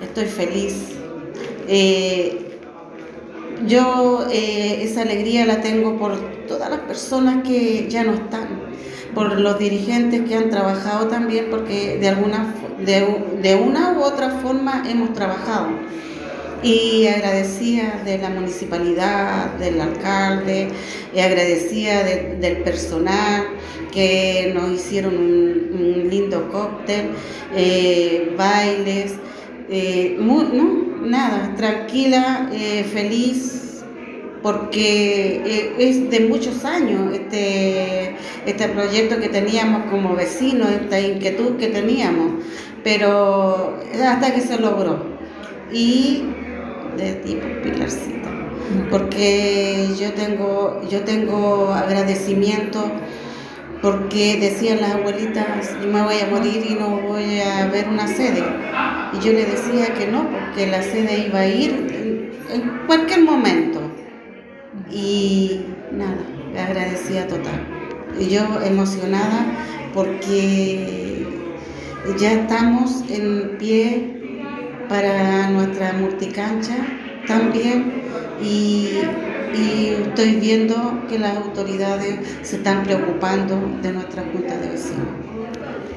estoy feliz. Eh, yo eh, esa alegría la tengo por todas las personas que ya no están, por los dirigentes que han trabajado también, porque de, alguna, de, de una u otra forma hemos trabajado y agradecía de la municipalidad, del alcalde, agradecía del personal que nos hicieron un, lindo cóctel, eh, bailes, eh, no, nada, tranquila, eh, feliz, porque es de muchos años este, este proyecto que teníamos como vecinos, esta inquietud que teníamos, pero hasta que se logró. Y de tipo Pilarcita, porque yo tengo, yo tengo agradecimiento porque decían las abuelitas, yo me voy a morir y no voy a ver una sede. Y yo le decía que no, porque la sede iba a ir en, cualquier momento. Y nada, le agradecía total. Y yo emocionada porque ya estamos en pie para nuestra multicancha también y, estoy viendo que las autoridades se están preocupando de nuestra junta de vecinos.